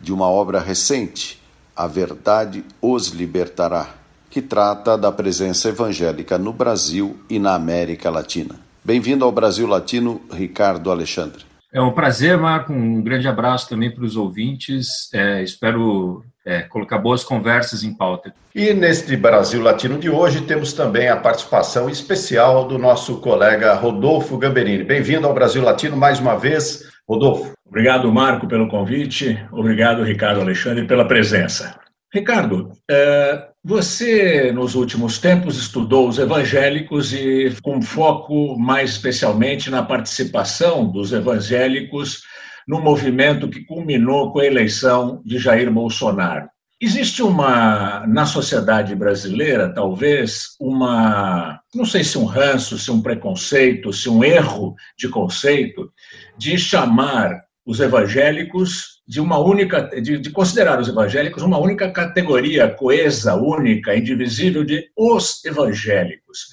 de uma obra recente, A Verdade os Libertará, que trata da presença evangélica no Brasil e na América Latina. Bem-vindo ao Brasil Latino, Ricardo Alexandre. É um prazer, Marco. Um grande abraço também para os ouvintes. É, espero é, colocar boas conversas em pauta. E neste Brasil Latino de hoje temos também a participação especial do nosso colega Rodolfo Gamberini. Bem-vindo ao Brasil Latino mais uma vez, Rodolfo. Obrigado, Marco, pelo convite. Obrigado, Ricardo Alexandre, pela presença. Ricardo, é, você nos últimos tempos estudou os evangélicos e com foco mais especialmente na participação dos evangélicos no movimento que culminou com a eleição de Jair Bolsonaro. Existe uma, na sociedade brasileira, talvez, uma, não sei se um ranço, se um preconceito, se um erro de conceito, de chamar os evangélicos de uma única, de, de, considerar os evangélicos uma única categoria coesa, única, indivisível de os evangélicos.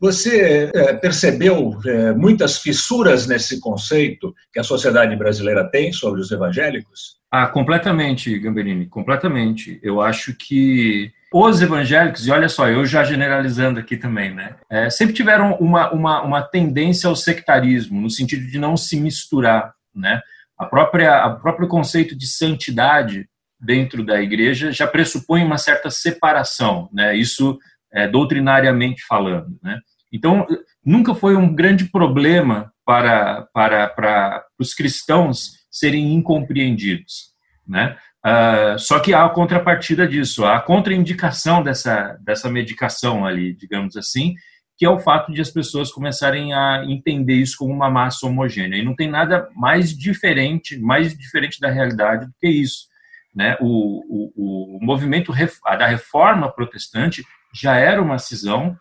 Você é, percebeu é, muitas fissuras nesse conceito que a sociedade brasileira tem sobre os evangélicos? Ah, completamente, Gamberini, completamente. Eu acho que os evangélicos, e olha só, eu já generalizando aqui também, né, é, sempre tiveram uma, uma, uma tendência ao sectarismo, no sentido de não se misturar, né? A própria, o próprio conceito de santidade dentro da igreja já pressupõe uma certa separação, né? Isso é, doutrinariamente falando, né? Então, nunca foi um grande problema para, para, para os cristãos serem incompreendidos, né? Uh, só que há a contrapartida disso, há a contraindicação dessa, dessa medicação ali, digamos assim, que é o fato de as pessoas começarem a entender isso como uma massa homogênea. E não tem nada mais diferente, mais diferente da realidade do que isso. Né? O, o, o movimento da reforma protestante já era uma cisão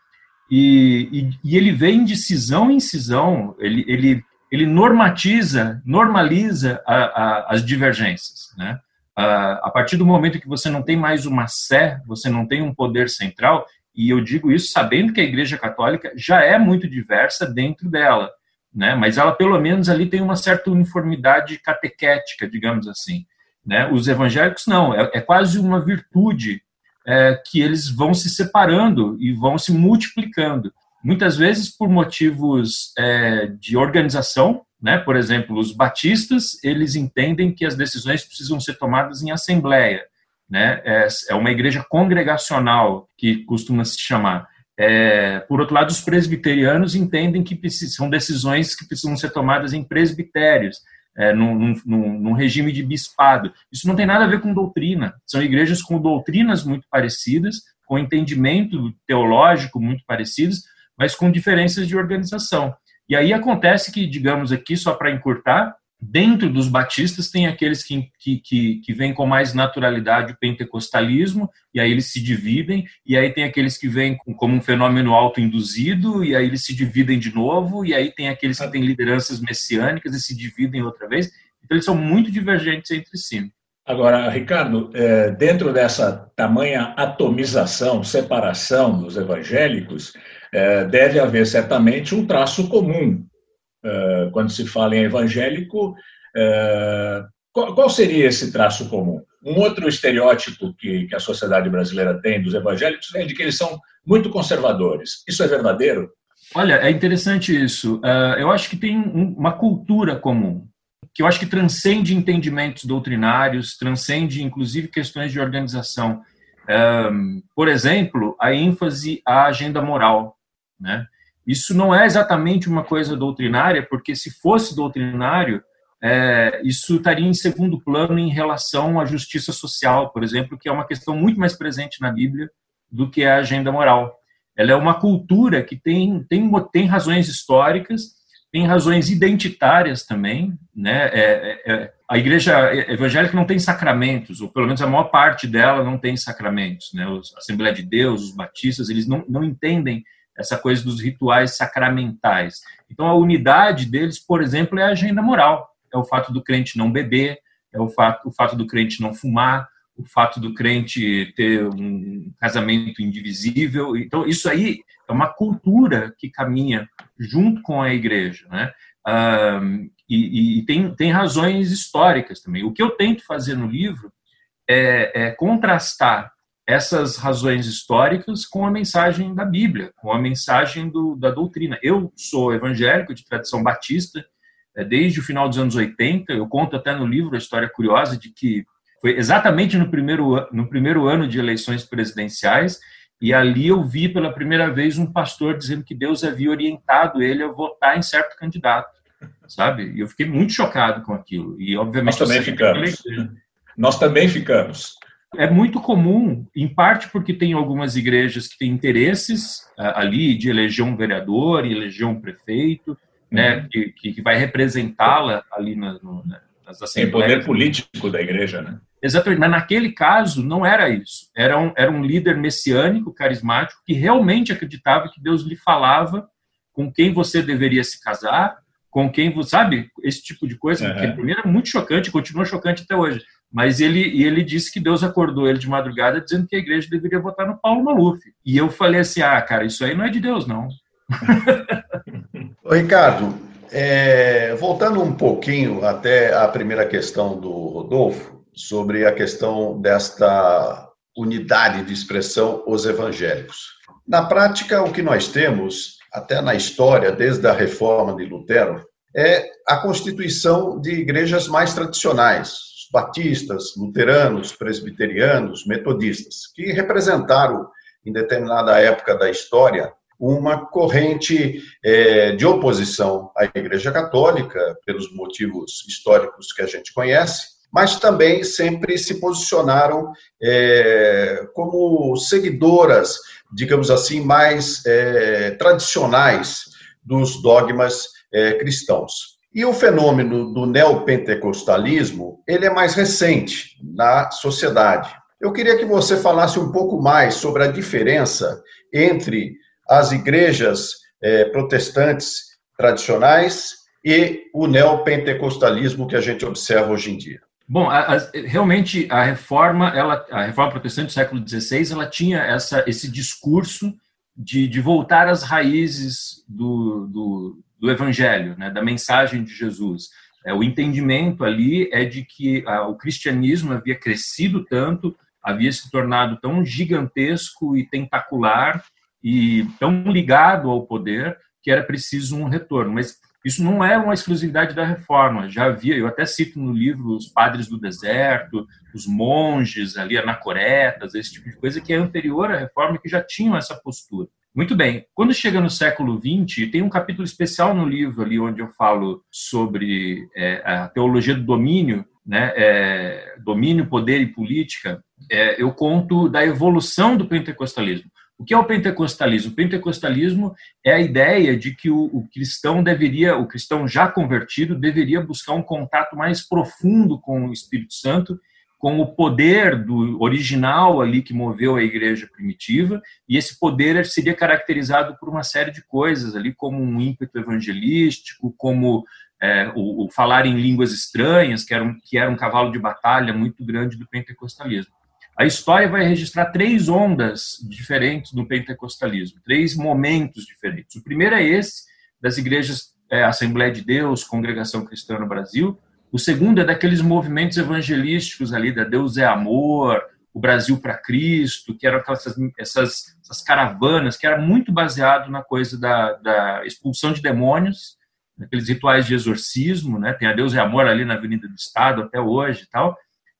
e, e, e ele vem de cisão em cisão, ele, ele, ele normatiza, normaliza a, a, as divergências. Né? A, a partir do momento que você não tem mais uma sé, você não tem um poder central, e eu digo isso sabendo que a Igreja Católica já é muito diversa dentro dela, né? Mas ela pelo menos ali tem uma certa uniformidade catequética, digamos assim, né? Os evangélicos não, é, é quase uma virtude é, que eles vão se separando e vão se multiplicando, muitas vezes por motivos é, de organização, né? Por exemplo, os batistas eles entendem que as decisões precisam ser tomadas em assembleia né? É, é uma igreja congregacional que costuma se chamar. É, por outro lado, os presbiterianos entendem que são decisões que precisam ser tomadas em presbitérios, é, num, num, num, regime de bispado. Isso não tem nada a ver com doutrina. São igrejas com doutrinas muito parecidas, com entendimento teológico muito parecidos, mas com diferenças de organização. E aí acontece que, digamos aqui, só para encurtar, Dentro dos batistas, tem aqueles que, que, que, que vêm com mais naturalidade o pentecostalismo, e aí eles se dividem, e aí tem aqueles que vêm como um fenômeno autoinduzido, e aí eles se dividem de novo, e aí tem aqueles que têm lideranças messiânicas e se dividem outra vez. Então, eles são muito divergentes entre si. Agora, Ricardo, é, dentro dessa tamanha atomização, separação dos evangélicos, deve haver certamente um traço comum eh, quando se fala em evangélico, eh, qual seria esse traço comum? Um outro estereótipo que, a sociedade brasileira tem dos evangélicos é de que eles são muito conservadores. Isso é verdadeiro? Olha, é interessante isso. Eu acho que tem uma cultura comum, que eu acho que transcende entendimentos doutrinários, transcende inclusive questões de organização. Por exemplo, a ênfase à agenda moral, né? Isso não é exatamente uma coisa doutrinária, porque se fosse doutrinário, é, isso estaria em segundo plano em relação à justiça social, por exemplo, que é uma questão muito mais presente na Bíblia do que a agenda moral. Ela é uma cultura que tem, tem, tem razões históricas, tem razões identitárias também, né? É, é, é, a igreja evangélica não tem sacramentos, ou pelo menos a maior parte dela não tem sacramentos, né? A Assembleia de Deus, os batistas, eles não, não entendem essa coisa dos rituais sacramentais. Então, a unidade deles, por exemplo, é a agenda moral. É o fato do crente não beber, é o fato, o fato do crente não fumar, o fato do crente ter um casamento indivisível. Então, isso aí é uma cultura que caminha junto com a igreja, né? Um, e, e tem, tem razões históricas também. O que eu tento fazer no livro é, é contrastar essas razões históricas com a mensagem da Bíblia, com a mensagem do, da doutrina. Eu sou evangélico de tradição batista, é, desde o final dos anos 80. Eu conto até no livro a história curiosa de que foi exatamente no primeiro, no primeiro ano de eleições presidenciais, e ali eu vi pela primeira vez um pastor dizendo que Deus havia orientado ele a votar em certo candidato, sabe? E eu fiquei muito chocado com aquilo. E obviamente nós também ficamos. Nós também ficamos. É muito comum, em parte porque tem algumas igrejas que têm interesses ali de eleger um vereador e eleger um prefeito, né, uhum. que, que vai representá-la ali na, no, nas assembleias. Tem poder político da igreja, né? Exatamente, mas naquele caso não era isso. Era um, era um líder messiânico, carismático, que realmente acreditava que Deus lhe falava com quem você deveria se casar, com quem você. Sabe? Esse tipo de coisa, uhum. que para mim era muito chocante, continua chocante até hoje. Mas ele, ele disse que Deus acordou ele de madrugada dizendo que a igreja deveria votar no Paulo Maluf. E eu falei assim: ah, cara, isso aí não é de Deus, não. Ô, Ricardo, é, voltando um pouquinho até a primeira questão do Rodolfo, sobre a questão desta unidade de expressão, os evangélicos. Na prática, o que nós temos, até na história, desde a reforma de Lutero, é a constituição de igrejas mais tradicionais, batistas, luteranos, presbiterianos, metodistas, que representaram, em determinada época da história, uma corrente é, de oposição à Igreja Católica, pelos motivos históricos que a gente conhece, mas também sempre se posicionaram é, como seguidoras, digamos assim, mais é, tradicionais dos dogmas é, cristãos. E o fenômeno do neopentecostalismo, ele é mais recente na sociedade. Eu queria que você falasse um pouco mais sobre a diferença entre as igrejas eh, protestantes tradicionais e o neopentecostalismo que a gente observa hoje em dia. Bom, a, a, realmente a reforma, ela, a reforma protestante do século XVI, ela tinha essa, esse discurso de, de voltar às raízes do, do, do Evangelho, né, da mensagem de Jesus. É, o entendimento ali é de que o cristianismo havia crescido tanto, havia se tornado tão gigantesco e tentacular e tão ligado ao poder que era preciso um retorno. Mas isso não é uma exclusividade da reforma. Já havia, eu até cito no livro os padres do deserto, os monges ali, anacoretas, esse tipo de coisa que é anterior à reforma que já tinham essa postura. Muito bem. Quando chega no século XX, tem um capítulo especial no livro ali onde eu falo sobre é, a teologia do domínio, né, é, domínio, poder e política. É, eu conto da evolução do pentecostalismo. O que é o pentecostalismo? O pentecostalismo é a ideia de que o, o, cristão deveria, o cristão já convertido, deveria buscar um contato mais profundo com o Espírito Santo com o poder do original ali que moveu a igreja primitiva, e esse poder seria caracterizado por uma série de coisas ali, como um ímpeto evangelístico, como é, o, o, falar em línguas estranhas, que era, um, que era um cavalo de batalha muito grande do pentecostalismo. A história vai registrar três ondas diferentes do pentecostalismo, três momentos diferentes. O primeiro é esse, das igrejas é, Assembleia de Deus, Congregação Cristã no Brasil, o segundo é daqueles movimentos evangelísticos ali, da Deus é Amor, o Brasil para Cristo, que eram aquelas, essas, essas caravanas, que era muito baseado na coisa da, da expulsão de demônios, naqueles rituais de exorcismo, né? Tem a Deus é Amor ali na Avenida do Estado até hoje e tal.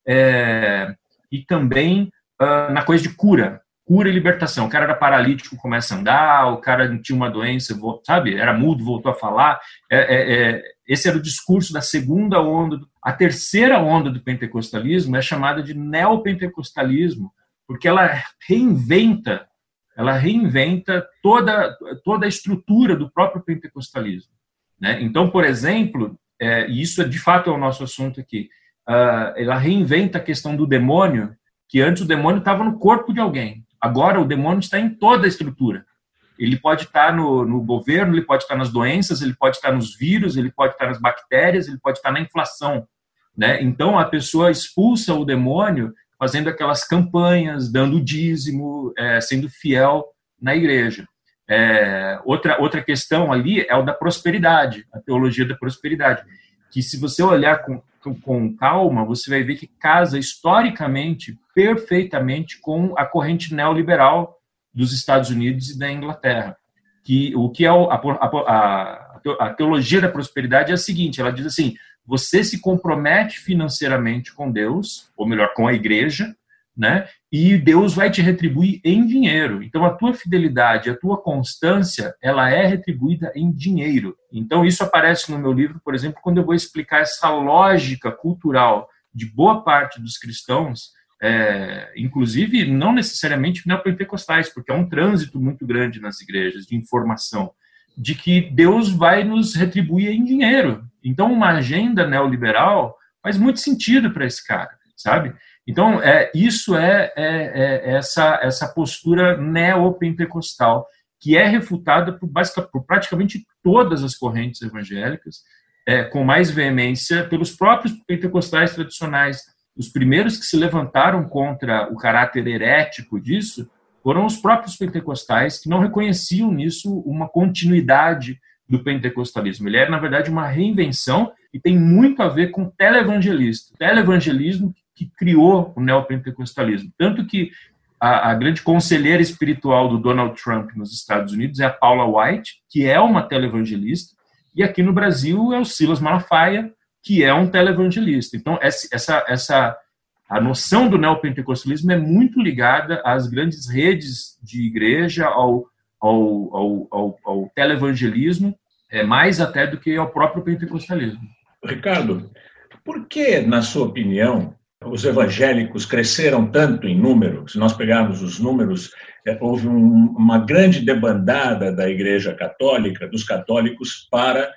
É, e também uh, na coisa de cura, cura e libertação. O cara era paralítico, começa a andar, o cara tinha uma doença, sabe, era mudo, voltou a falar. É, é, é, esse era o discurso da segunda onda. A terceira onda do pentecostalismo é chamada de neopentecostalismo, porque ela reinventa, ela reinventa toda, toda a estrutura do próprio pentecostalismo. Né? Então, por exemplo, é, e isso é, de fato é o nosso assunto aqui, uh, ela reinventa a questão do demônio, que antes o demônio estava no corpo de alguém, agora o demônio está em toda a estrutura. Ele pode estar no, no, governo, ele pode estar nas doenças, ele pode estar nos vírus, ele pode estar nas bactérias, ele pode estar na inflação. Né? Então a pessoa expulsa o demônio fazendo aquelas campanhas, dando dízimo, é, sendo fiel na igreja. É, outra, outra questão ali é o da prosperidade, a teologia da prosperidade, que se você olhar com, com calma, você vai ver que casa historicamente, perfeitamente, com a corrente neoliberal dos Estados Unidos e da Inglaterra. Que, o que é a, a, a teologia da prosperidade é a seguinte, ela diz assim, você se compromete financeiramente com Deus, ou melhor, com a igreja, né? E Deus vai te retribuir em dinheiro. Então a tua fidelidade, a tua constância, ela é retribuída em dinheiro. Então isso aparece no meu livro, por exemplo, quando eu vou explicar essa lógica cultural de boa parte dos cristãos, é, inclusive não necessariamente neopentecostais, porque é um trânsito muito grande nas igrejas de informação de que Deus vai nos retribuir em dinheiro. Então, uma agenda neoliberal faz muito sentido para esse cara, sabe? Então, é, isso é, é, é essa, essa postura neopentecostal, que é refutada por, por praticamente todas as correntes evangélicas, é, com mais veemência pelos próprios pentecostais tradicionais. Os primeiros que se levantaram contra o caráter herético disso foram os próprios pentecostais que não reconheciam nisso uma continuidade do pentecostalismo. Ele é, na verdade, uma reinvenção e tem muito a ver com televangelista. Televangelismo que criou o neopentecostalismo. Tanto que a, a, grande conselheira espiritual do Donald Trump nos Estados Unidos é a Paula White, que é uma televangelista, e aqui no Brasil é o Silas Malafaia, que é um televangelista. Então, essa, essa a noção do neopentecostalismo é muito ligada às grandes redes de igreja, ao, ao, ao, ao, ao televangelismo, é, mais até do que ao próprio pentecostalismo. Ricardo, por que, na sua opinião, os evangélicos cresceram tanto em número? Se nós pegarmos os números, é, houve um, uma grande debandada da Igreja Católica, dos católicos, para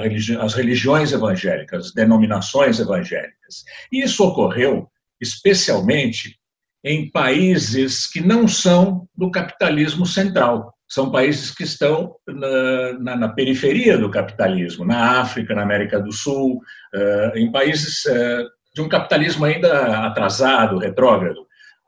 religi as religiões evangélicas, as denominações evangélicas. Isso ocorreu especialmente em países que não são do capitalismo central. São países que estão na, na, na periferia do capitalismo, na África, na América do Sul, uh, em países uh, de um capitalismo ainda atrasado, retrógrado.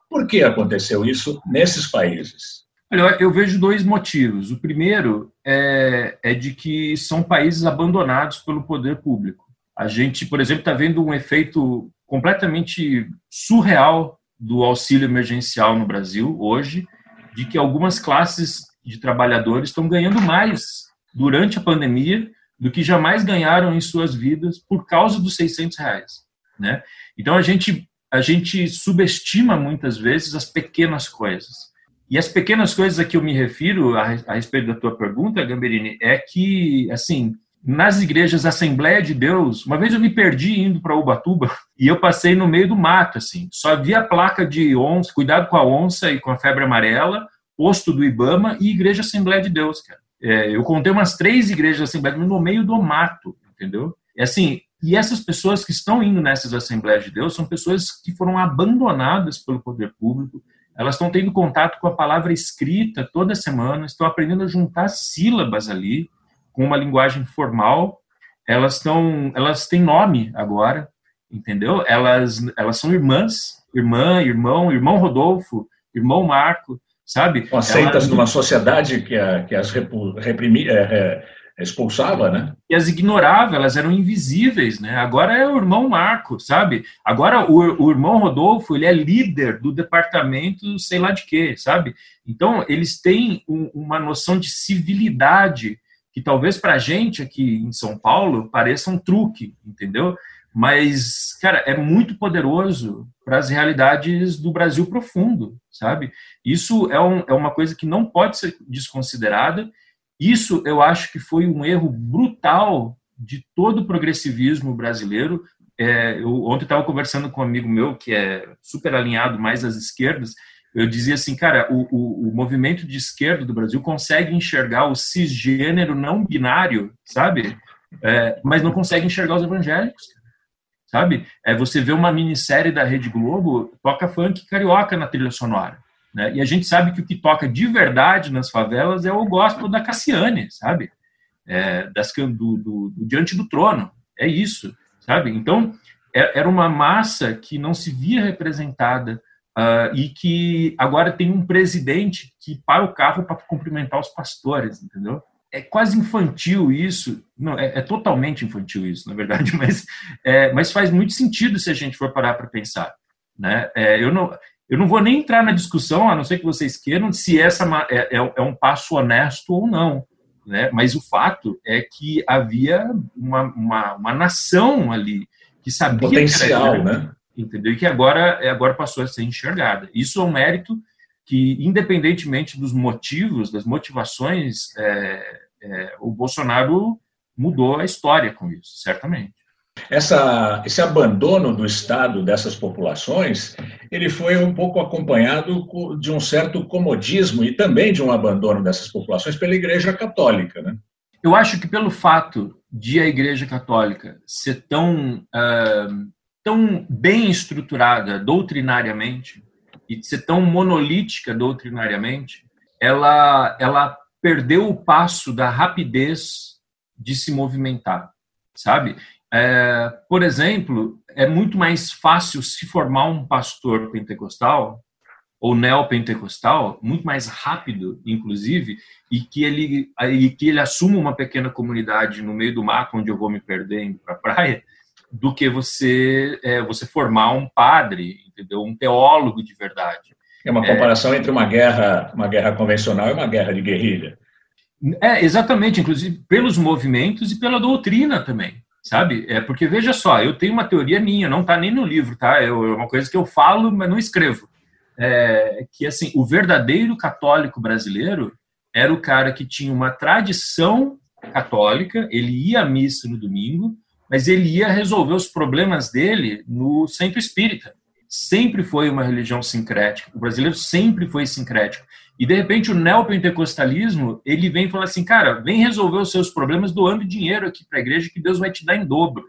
Por que aconteceu isso nesses países? Olha, eu vejo dois motivos. O primeiro é, é de que são países abandonados pelo poder público. A gente, por exemplo, está vendo um efeito completamente surreal do auxílio emergencial no Brasil hoje, de que algumas classes de trabalhadores estão ganhando mais durante a pandemia do que jamais ganharam em suas vidas por causa dos 600 reais, né? Então a gente a gente subestima muitas vezes as pequenas coisas. E as pequenas coisas a que eu me refiro a, a respeito da tua pergunta, Gamberini, é que, assim, nas igrejas Assembleia de Deus, uma vez eu me perdi indo para Ubatuba e eu passei no meio do mato, assim. Só havia placa de onça, cuidado com a onça e com a febre amarela, posto do Ibama e igreja Assembleia de Deus, cara. É, eu contei umas três igrejas Assembleia de Deus no meio do mato, entendeu? É assim, e essas pessoas que estão indo nessas Assembleias de Deus são pessoas que foram abandonadas pelo poder público, elas estão tendo contato com a palavra escrita toda semana, estão aprendendo a juntar sílabas ali com uma linguagem formal. Elas estão, elas têm nome agora, entendeu? Elas, elas são irmãs, irmã, irmão, irmão Rodolfo, irmão Marco, sabe? Aceitas elas, numa sociedade que, a, que as reprimi, é, é, expulsava, né? E as ignorava, elas eram invisíveis, né? Agora é o irmão Marco, sabe? Agora o, o irmão Rodolfo, ele é líder do departamento sei lá de quê, sabe? Então, eles têm um, uma noção de civilidade que talvez para a gente aqui em São Paulo pareça um truque, entendeu? Mas, cara, é muito poderoso para as realidades do Brasil profundo, sabe? Isso é, um, é uma coisa que não pode ser desconsiderada isso eu acho que foi um erro brutal de todo o progressivismo brasileiro. É, eu ontem estava conversando com um amigo meu que é super alinhado mais às esquerdas eu dizia assim, cara, o, o, o, movimento de esquerda do Brasil consegue enxergar o cisgênero não binário, sabe? É, mas não consegue enxergar os evangélicos, sabe? É, você vê uma minissérie da Rede Globo, toca funk carioca na trilha sonora. Né? E a gente sabe que o que toca de verdade nas favelas é o gospel da Cassiane, sabe? É, das, do, do, do, Diante do Trono. É isso, sabe? Então, é, era uma massa que não se via representada Uh, e que agora tem um presidente que para o carro para cumprimentar os pastores, entendeu? É quase infantil isso, não, é, é totalmente infantil isso, na verdade, mas, é, mas faz muito sentido se a gente for parar para pensar. Né? É, eu, não, eu não vou nem entrar na discussão, a não ser que vocês queiram, se essa é, é, é um passo honesto ou não. Né? Mas o fato é que havia uma, uma, uma nação ali que sabia. Potencial, que era, né? entendeu? E que agora, é, agora passou a ser enxergada. Isso é um mérito que, independentemente dos motivos, das motivações, é, é, o Bolsonaro mudou a história com isso, certamente. Essa, esse abandono do Estado dessas populações, ele foi um pouco acompanhado de um certo comodismo e também de um abandono dessas populações pela Igreja Católica, né? Eu acho que pelo fato de a Igreja Católica ser tão uh, tão bem estruturada doutrinariamente e ser tão monolítica doutrinariamente, ela, ela perdeu o passo da rapidez de se movimentar, sabe? É, por exemplo, é muito mais fácil se formar um pastor pentecostal ou neopentecostal, muito mais rápido, inclusive, e que ele e que ele assuma uma pequena comunidade no meio do mato onde eu vou me perder indo para a praia, do que você é, você formar um padre, entendeu? Um teólogo de verdade. É uma comparação é, entre uma guerra, uma guerra convencional e uma guerra de guerrilha. É, exatamente, inclusive pelos movimentos e pela doutrina também, sabe? É porque veja só, eu tenho uma teoria minha, não está nem no livro, tá? É uma coisa que eu falo, mas não escrevo. É, que assim, o verdadeiro católico brasileiro era o cara que tinha uma tradição católica, ele ia à missa no domingo, mas ele ia resolver os problemas dele no centro espírita. Sempre foi uma religião sincrética. O brasileiro sempre foi sincrético. E de repente o neopentecostalismo, ele vem falar assim, cara, vem resolver os seus problemas doando dinheiro aqui para a igreja que Deus vai te dar em dobro.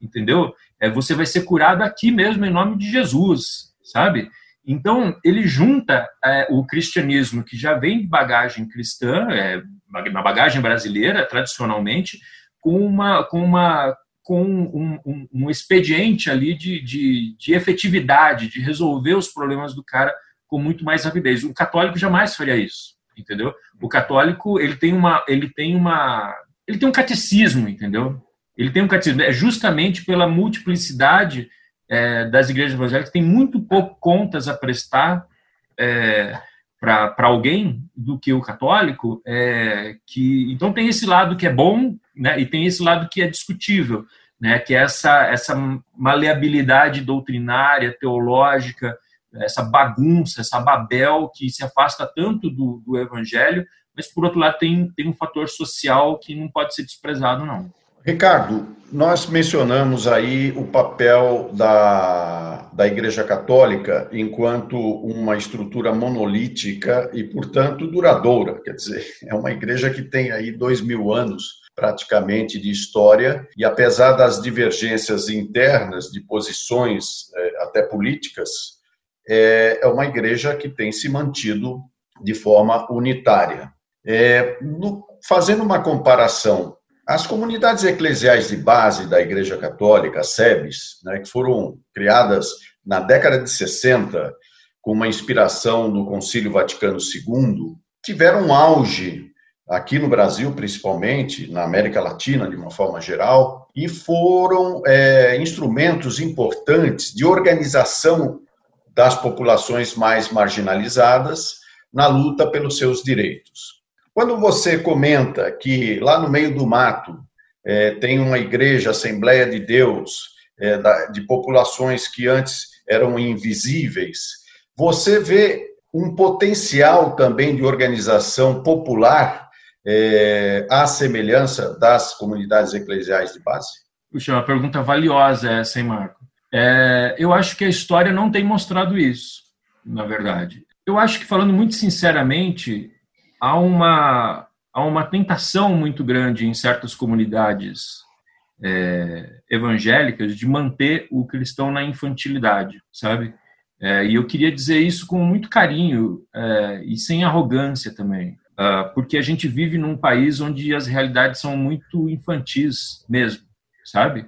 Entendeu? É, você vai ser curado aqui mesmo em nome de Jesus, sabe? Então, ele junta é, o cristianismo, que já vem de bagagem cristã, é, na bagagem brasileira, tradicionalmente, com uma, com uma com um, um, um expediente ali de, de, de, efetividade, de resolver os problemas do cara com muito mais rapidez. O católico jamais faria isso, entendeu? O católico ele tem uma, ele tem uma, ele tem um catecismo, entendeu? Ele tem um catecismo. É justamente pela multiplicidade é, das igrejas evangélicas tem muito pouco contas a prestar é, para alguém do que o católico. É, que então tem esse lado que é bom né, e tem esse lado que é discutível, né, que é essa, essa maleabilidade doutrinária, teológica, essa bagunça, essa babel que se afasta tanto do, do evangelho, mas, por outro lado, tem, tem um fator social que não pode ser desprezado, não. Ricardo, nós mencionamos aí o papel da, da Igreja Católica enquanto uma estrutura monolítica e, portanto, duradoura. Quer dizer, é uma igreja que tem aí dois mil anos praticamente de história, e apesar das divergências internas de posições, é, até políticas, é, é uma igreja que tem se mantido de forma unitária. É, no, fazendo uma comparação, as comunidades eclesiais de base da Igreja Católica, SEBs, né, que foram criadas na década de 60, com uma inspiração do Concílio Vaticano II, tiveram um auge aqui no Brasil, principalmente, na América Latina, de uma forma geral, e foram é, instrumentos importantes de organização das populações mais marginalizadas na luta pelos seus direitos. Quando você comenta que lá no meio do mato é, tem uma igreja, Assembleia de Deus, é, da, de populações que antes eram invisíveis, você vê um potencial também de organização popular é, à semelhança das comunidades eclesiais de base? Puxa, uma pergunta valiosa essa, hein, Marco? É, eu acho que a história não tem mostrado isso, na verdade. Eu acho que, falando muito sinceramente, há uma, há uma tentação muito grande em certas comunidades é, evangélicas de manter o cristão na infantilidade, sabe? É, e eu queria dizer isso com muito carinho é, e sem arrogância também, uh, porque a gente vive num país onde as realidades são muito infantis mesmo, sabe?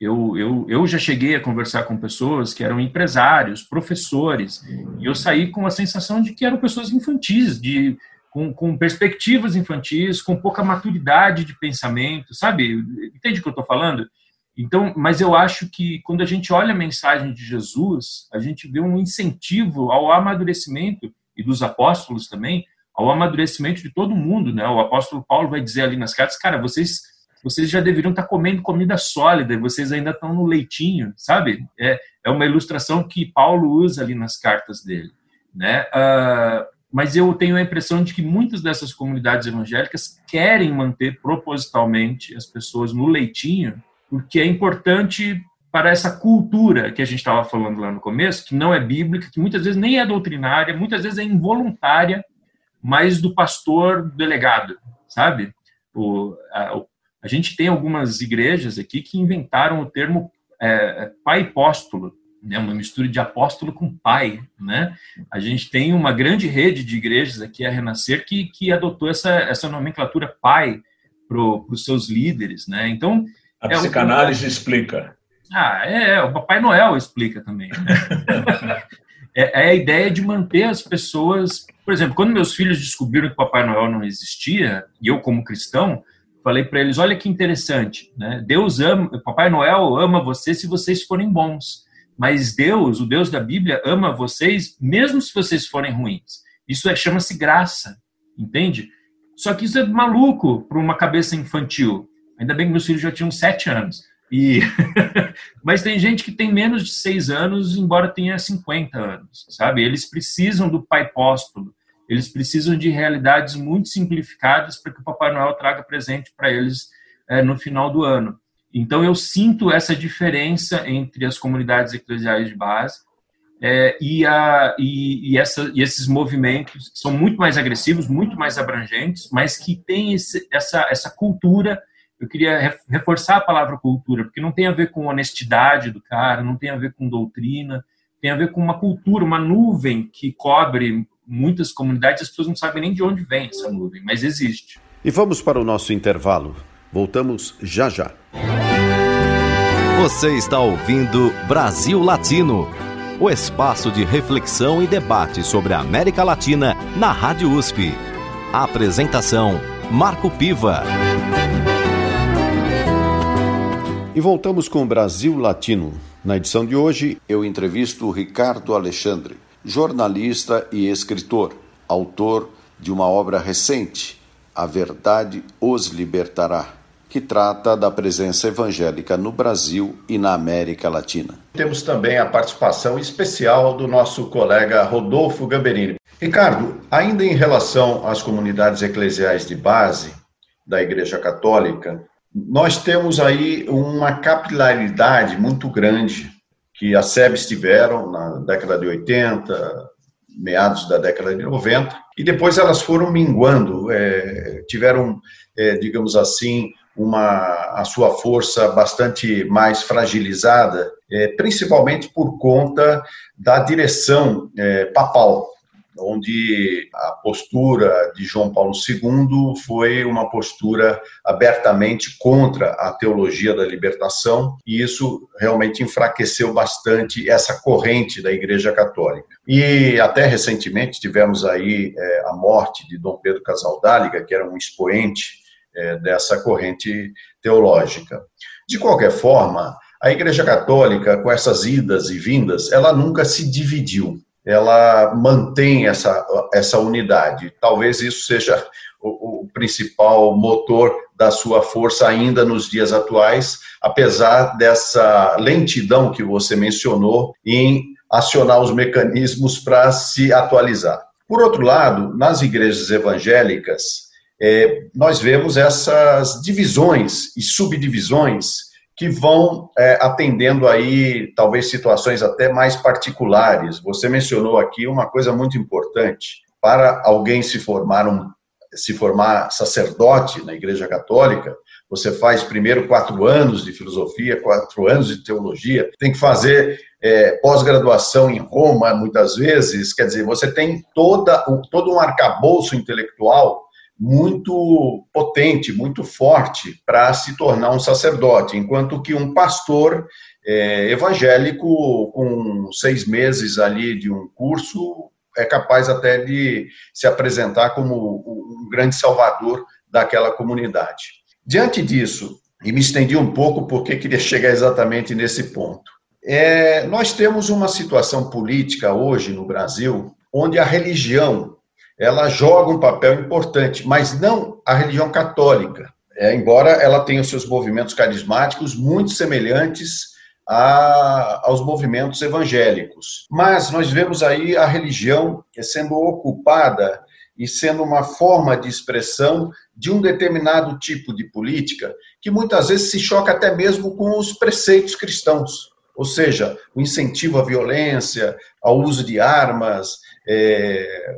Eu, eu, eu já cheguei a conversar com pessoas que eram empresários, professores, e eu saí com a sensação de que eram pessoas infantis, de, com, com perspectivas infantis, com pouca maturidade de pensamento, sabe? Entende o que eu estou falando? Então, mas eu acho que quando a gente olha a mensagem de Jesus, a gente vê um incentivo ao amadurecimento e dos apóstolos também, ao amadurecimento de todo mundo, né? O apóstolo Paulo vai dizer ali nas cartas, cara, vocês vocês já deveriam estar comendo comida sólida e vocês ainda estão no leitinho, sabe? É, é uma ilustração que Paulo usa ali nas cartas dele, né? Uh, mas eu tenho a impressão de que muitas dessas comunidades evangélicas querem manter propositalmente as pessoas no leitinho, porque é importante para essa cultura que a gente estava falando lá no começo, que não é bíblica, que muitas vezes nem é doutrinária, muitas vezes é involuntária, mas do pastor delegado, sabe? O, a, a gente tem algumas igrejas aqui que inventaram o termo é, pai apóstolo, né, uma mistura de apóstolo com pai, né? A gente tem uma grande rede de igrejas aqui a Renascer que, que adotou essa, essa nomenclatura pai para os seus líderes, né? Então a é psicanálise o... explica. Ah, é, é, o Papai Noel explica também. Né? é, é a ideia de manter as pessoas, por exemplo, quando meus filhos descobriram que o Papai Noel não existia e eu como cristão falei para eles: olha que interessante, né? Deus ama, Papai Noel ama vocês se vocês forem bons, mas Deus, o Deus da Bíblia, ama vocês mesmo se vocês forem ruins. Isso é, chama-se graça, entende? Só que isso é maluco para uma cabeça infantil. Ainda bem que meus filhos já tinham sete anos. E mas tem gente que tem menos de seis anos, embora tenha 50 anos, sabe? Eles precisam do pai póstulo eles precisam de realidades muito simplificadas para que o Papai Noel traga presente para eles é, no final do ano. Então, eu sinto essa diferença entre as comunidades eclesiais de base é, e, a, e, e, essa, e, esses movimentos são muito mais agressivos, muito mais abrangentes, mas que têm essa, essa cultura. Eu queria reforçar a palavra cultura, porque não tem a ver com honestidade do cara, não tem a ver com doutrina, tem a ver com uma cultura, uma nuvem que cobre muitas comunidades, as pessoas não sabem nem de onde vem essa nuvem, mas existe. E vamos para o nosso intervalo. Voltamos já já. Você está ouvindo Brasil Latino, o espaço de reflexão e debate sobre a América Latina na Rádio USP. A apresentação: Marco Piva. E voltamos com o Brasil Latino. Na edição de hoje, eu entrevisto o Ricardo Alexandre jornalista e escritor, autor de uma obra recente, A Verdade os Libertará, que trata da presença evangélica no Brasil e na América Latina. Temos também a participação especial do nosso colega Rodolfo Gamberini. Ricardo, ainda em relação às comunidades eclesiais de base da Igreja Católica, nós temos aí uma capilaridade muito grande que as SEBs tiveram na década de 80, meados da década de 90, e depois elas foram minguando, é, tiveram, é, digamos assim, uma, a sua força bastante mais fragilizada, é, principalmente por conta da direção é, papal onde a postura de João Paulo II foi uma postura abertamente contra a teologia da libertação, e isso realmente enfraqueceu bastante essa corrente da Igreja Católica. E até recentemente tivemos aí é, a morte de Dom Pedro Casaldáliga, que era um expoente é, dessa corrente teológica. De qualquer forma, a Igreja Católica, com essas idas e vindas, ela nunca se dividiu ela mantém essa, essa unidade. Talvez isso seja o, o, principal motor da sua força ainda nos dias atuais, apesar dessa lentidão que você mencionou em acionar os mecanismos para se atualizar. Por outro lado, nas igrejas evangélicas, é, nós vemos essas divisões e subdivisões que vão é, atendendo aí talvez situações até mais particulares. Você mencionou aqui uma coisa muito importante para alguém se formar um se formar sacerdote na Igreja Católica, você faz primeiro quatro anos de filosofia, quatro anos de teologia, tem que fazer é, pós-graduação em Roma, muitas vezes, quer dizer, você tem toda, todo um arcabouço intelectual muito potente, muito forte para se tornar um sacerdote, enquanto que um pastor é, evangélico com seis meses ali de um curso é capaz até de se apresentar como um grande salvador daquela comunidade. Diante disso, e me estendi um pouco porque queria chegar exatamente nesse ponto. É, nós temos uma situação política hoje no Brasil onde a religião ela joga um papel importante, mas não a religião católica, é, embora ela tenha os seus movimentos carismáticos muito semelhantes a, aos movimentos evangélicos. Mas nós vemos aí a religião sendo ocupada e sendo uma forma de expressão de um determinado tipo de política que muitas vezes se choca até mesmo com os preceitos cristãos, ou seja, o incentivo à violência, ao uso de armas, é,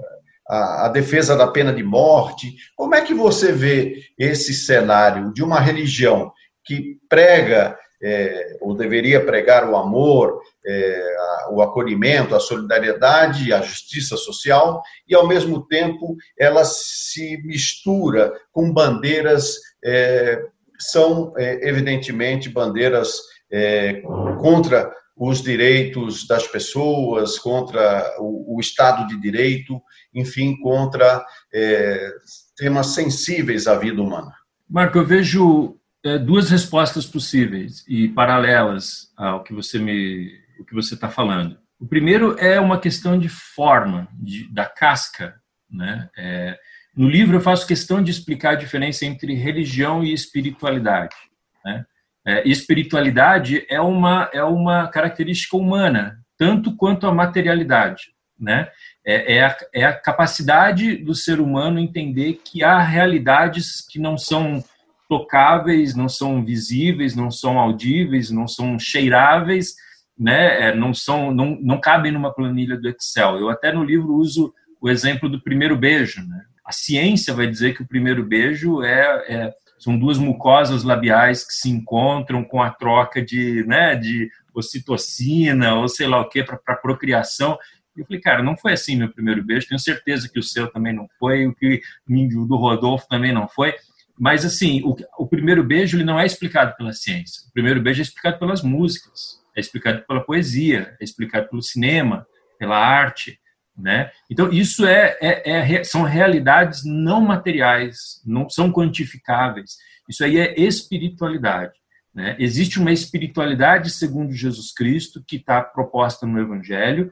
a, a, defesa da pena de morte. Como é que você vê esse cenário de uma religião que prega é, ou deveria pregar o amor, é, a, o acolhimento, a solidariedade, a justiça social, e ao mesmo tempo ela se mistura com bandeiras, é, são é, evidentemente bandeiras é, contra os direitos das pessoas, contra o, o Estado de Direito, enfim, contra é, temas sensíveis à vida humana. Marco, eu vejo é, duas respostas possíveis e paralelas ao que você me, o que você está falando. O primeiro é uma questão de forma, de, da casca. Né? É, no livro eu faço questão de explicar a diferença entre religião e espiritualidade. Né? É, espiritualidade é uma, é uma característica humana, tanto quanto a materialidade. Né? É, é, a, é a capacidade do ser humano entender que há realidades que não são tocáveis, não são visíveis, não são audíveis, não são cheiráveis, né? É, não são, não, não cabem numa planilha do Excel. Eu até no livro uso o exemplo do primeiro beijo. Né? A ciência vai dizer que o primeiro beijo é, é são duas mucosas labiais que se encontram com a troca de, né, de ocitocina ou sei lá o que para procriação. Eu falei, cara, não foi assim meu primeiro beijo. Tenho certeza que o seu também não foi, o que o do Rodolfo também não foi. Mas, assim, o, o primeiro beijo ele não é explicado pela ciência. O primeiro beijo é explicado pelas músicas, é explicado pela poesia, é explicado pelo cinema, pela arte. Né? Então, isso é, é, é, são realidades não materiais, não são quantificáveis. Isso aí é espiritualidade. Né? Existe uma espiritualidade segundo Jesus Cristo que está proposta no Evangelho,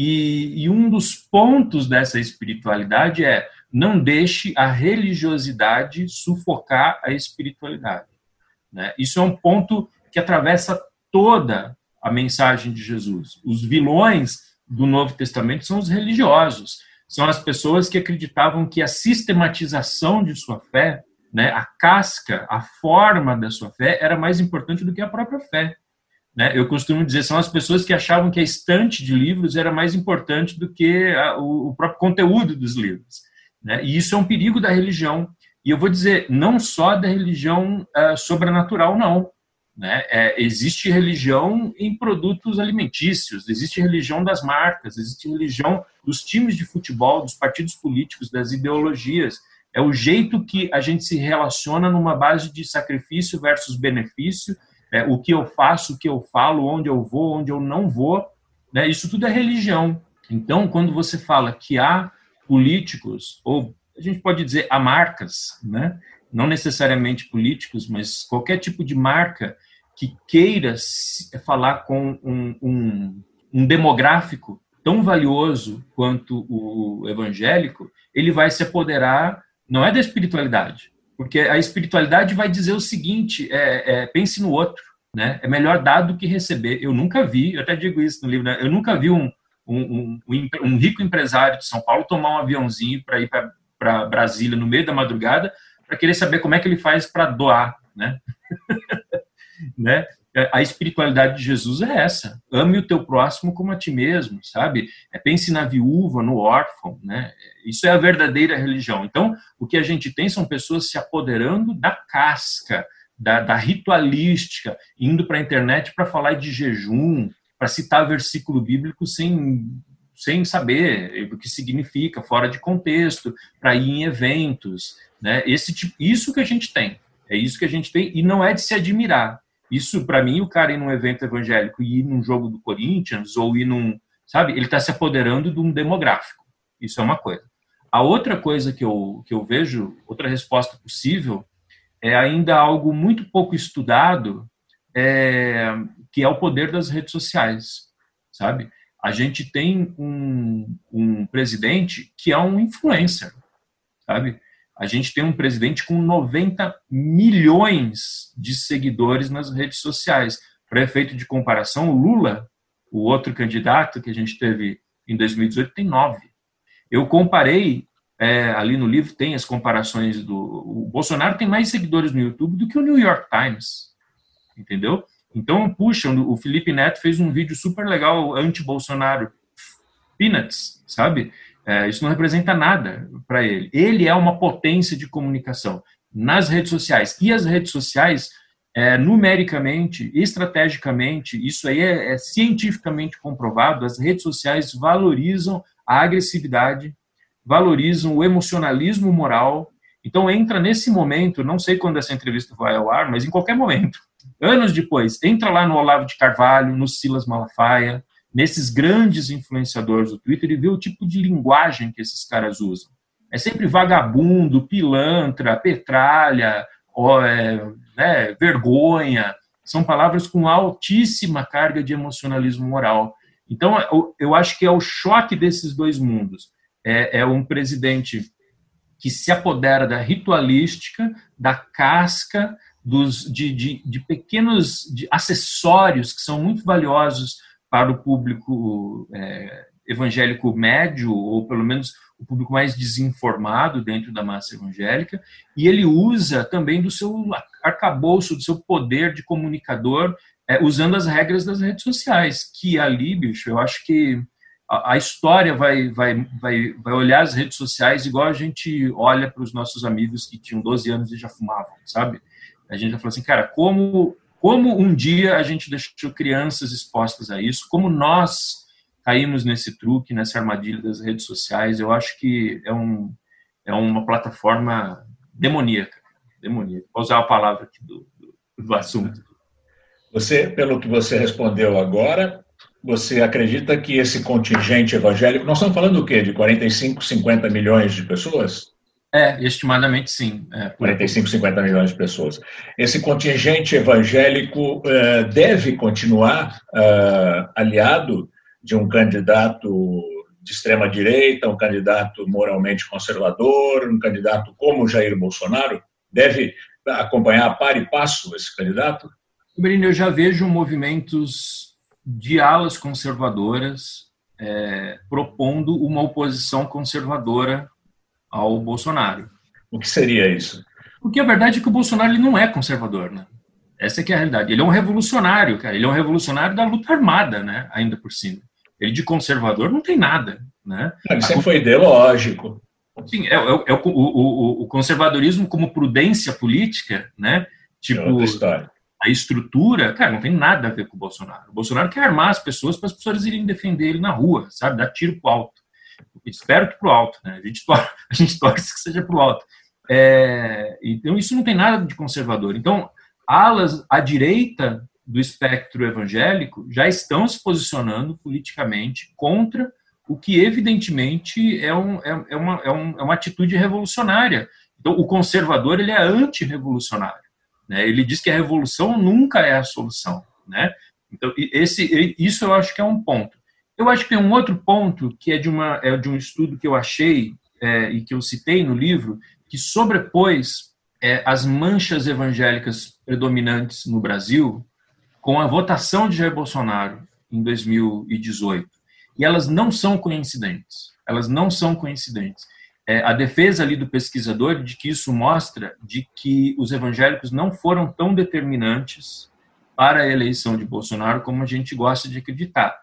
e, e um dos pontos dessa espiritualidade é não deixe a religiosidade sufocar a espiritualidade. Né? Isso é um ponto que atravessa toda a mensagem de Jesus. Os vilões do Novo Testamento são os religiosos, são as pessoas que acreditavam que a sistematização de sua fé, né, a casca, a forma da sua fé, era mais importante do que a própria fé. Né? Eu costumo dizer, são as pessoas que achavam que a estante de livros era mais importante do que a, o, o próprio conteúdo dos livros. Né? E isso é um perigo da religião. E eu vou dizer, não só da religião uh, sobrenatural, não. Né? É, existe religião em produtos alimentícios, existe religião das marcas, existe religião dos times de futebol, dos partidos políticos, das ideologias. É o jeito que a gente se relaciona numa base de sacrifício versus benefício, é, o que eu faço, o que eu falo, onde eu vou, onde eu não vou. Né? Isso tudo é religião. Então, quando você fala que há políticos, ou a gente pode dizer a marcas, né? não necessariamente políticos, mas qualquer tipo de marca que queira falar com um, um, um demográfico tão valioso quanto o evangélico, ele vai se apoderar, não é da espiritualidade, porque a espiritualidade vai dizer o seguinte: é, é, pense no outro. Né? É melhor dar do que receber. Eu nunca vi, eu até digo isso no livro, né? eu nunca vi um, um, um, um rico empresário de São Paulo tomar um aviãozinho para ir para Brasília no meio da madrugada para querer saber como é que ele faz para doar, né? né? É, a espiritualidade de Jesus é essa. Ame o teu próximo como a ti mesmo, sabe? É, pense na viúva, no órfão, né? Isso é a verdadeira religião. Então, o que a gente tem são pessoas se apoderando da casca, da, da ritualística, indo para a internet para falar de jejum, para citar versículo bíblico sem, sem saber o que significa, fora de contexto, para ir em eventos. Né? Esse tipo, isso que a gente tem. É isso que a gente tem, e não é de se admirar. Isso, para mim, o cara ir num evento evangélico e ir num jogo do Corinthians ou ir num. Sabe? Ele está se apoderando de um demográfico. Isso é uma coisa. A outra coisa que eu, que eu vejo, outra resposta possível, é ainda algo muito pouco estudado, é, que é o poder das redes sociais, sabe? A gente tem um, um presidente que é um influencer, sabe? A gente tem um presidente com 90 milhões de seguidores nas redes sociais. Para efeito de comparação, o Lula, o outro candidato que a gente teve em 2018, tem nove. Eu comparei, é, ali no livro tem as comparações do. O Bolsonaro tem mais seguidores no YouTube do que o New York Times, entendeu? Então, puxa, o Felipe Neto fez um vídeo super legal anti-Bolsonaro, Peanuts, sabe? É, isso não representa nada para ele. Ele é uma potência de comunicação nas redes sociais. E as redes sociais, é, numericamente, estrategicamente, isso aí é, é cientificamente comprovado, as redes sociais valorizam a agressividade, valorizam o emocionalismo moral. Então, entra nesse momento, não sei quando essa entrevista vai ao ar, mas em qualquer momento, anos depois, entra lá no Olavo de Carvalho, no Silas Malafaia, nesses grandes influenciadores do Twitter e ver o tipo de linguagem que esses caras usam. É sempre vagabundo, pilantra, petralha, ó, é, né, vergonha. São palavras com altíssima carga de emocionalismo moral. Então, eu, eu acho que é o choque desses dois mundos. É, é um presidente que se apodera da ritualística, da casca, dos, de, de, de pequenos de acessórios que são muito valiosos para o público é, evangélico médio, ou pelo menos o público mais desinformado dentro da massa evangélica, e ele usa também do seu arcabouço, do seu poder de comunicador, é, usando as regras das redes sociais, que ali, bicho, eu acho que a, a história vai, vai, vai, vai olhar as redes sociais igual a gente olha para os nossos amigos que tinham 12 anos e já fumavam, sabe? A gente já falou assim, cara, como como um dia a gente deixou crianças expostas a isso, como nós caímos nesse truque, nessa armadilha das redes sociais, eu acho que é, um, é uma plataforma demoníaca. Demoníaca. Vou usar a palavra aqui do, do, do assunto. Você, pelo que você respondeu agora, você acredita que esse contingente evangélico, nós estamos falando do quê? De 45, 50 milhões de pessoas? É, estimadamente sim. É, 45, 50 milhões de pessoas. Esse contingente evangélico uh, deve continuar uh, aliado de um candidato de extrema direita, um candidato moralmente conservador, um candidato como Jair Bolsonaro? Deve acompanhar a par e passo esse candidato? Brino, eu já vejo movimentos de alas conservadoras é, propondo uma oposição conservadora ao Bolsonaro. O que seria isso? Porque a verdade é que o Bolsonaro ele não é conservador, né? Essa é que é a realidade. Ele é um revolucionário, cara. Ele é um revolucionário da luta armada, né? Ainda por cima. Ele de conservador não tem nada, né? Ele sempre foi ideológico. Sim, é, é, é o, o, o, conservadorismo como prudência política, né? Tipo, é a estrutura, cara, não tem nada a ver com o Bolsonaro. O Bolsonaro quer armar as pessoas para as pessoas irem defender ele na rua, sabe? Dar tiro pro alto. Espero que para o alto, né? A gente, torce, a gente torce que seja para o alto. É, então, isso não tem nada de conservador. Então, alas à direita do espectro evangélico já estão se posicionando politicamente contra o que, evidentemente, é, um, é, é, uma, é, um, é uma atitude revolucionária. Então, o conservador ele é anti-revolucionário. Né? Ele diz que a revolução nunca é a solução. Né? Então, esse, isso eu acho que é um ponto. Eu acho que tem um outro ponto que é de, uma, é de um estudo que eu achei é, e que eu citei no livro, que sobrepôs é, as manchas evangélicas predominantes no Brasil com a votação de Jair Bolsonaro em 2018. E elas não são coincidentes. Elas não são coincidentes. É, a defesa ali do pesquisador de que isso mostra de que os evangélicos não foram tão determinantes para a eleição de Bolsonaro, como a gente gosta de acreditar.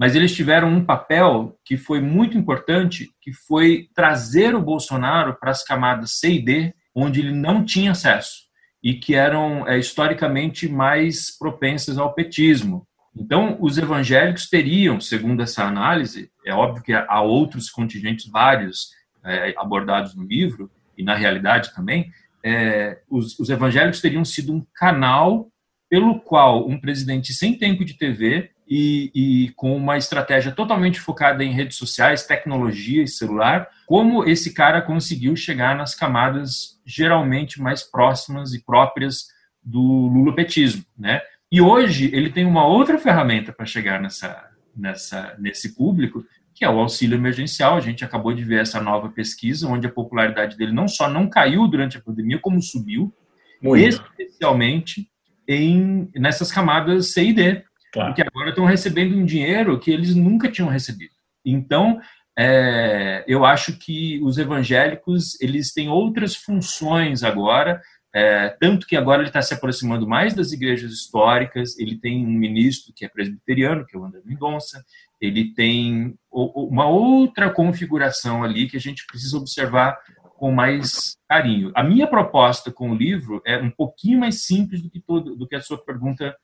Mas eles tiveram um papel que foi muito importante, que foi trazer o Bolsonaro para as camadas C e D, onde ele não tinha acesso e que eram é, historicamente mais propensas ao petismo. Então, os evangélicos teriam, segundo essa análise, é óbvio que há outros contingentes vários é, abordados no livro, e na realidade também, é, os, os evangélicos teriam sido um canal pelo qual um presidente sem tempo de TV e, e, com uma estratégia totalmente focada em redes sociais, tecnologia e celular, como esse cara conseguiu chegar nas camadas geralmente mais próximas e próprias do lulopetismo, né? E hoje ele tem uma outra ferramenta para chegar nessa, nessa, nesse público, que é o auxílio emergencial. A gente acabou de ver essa nova pesquisa, onde a popularidade dele não só não caiu durante a pandemia, como subiu, Muito. especialmente em, nessas camadas C e D, claro. que agora estão recebendo um dinheiro que eles nunca tinham recebido. Então, é, eu acho que os evangélicos eles têm outras funções agora é, tanto que agora ele está se aproximando mais das igrejas históricas, ele tem um ministro que é presbiteriano, que é o André Mendonça, ele tem uma outra configuração ali que a gente precisa observar com mais carinho. A minha proposta com o livro é um pouquinho mais simples do que, todo, do que a sua pergunta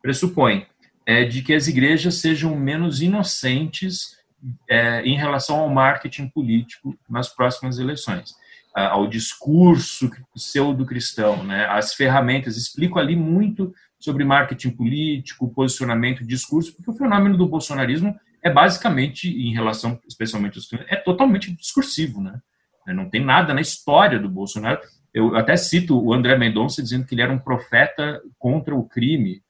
pressupõe, é de que as igrejas sejam menos inocentes é, em relação ao marketing político nas próximas eleições ao discurso pseudo-cristão, né? as ferramentas. Explico ali muito sobre marketing político, posicionamento, discurso, porque o fenômeno do bolsonarismo é basicamente, em relação especialmente aos é totalmente discursivo. Né? Não tem nada na história do Bolsonaro. Eu até cito o André Mendonça dizendo que ele era um profeta contra o crime.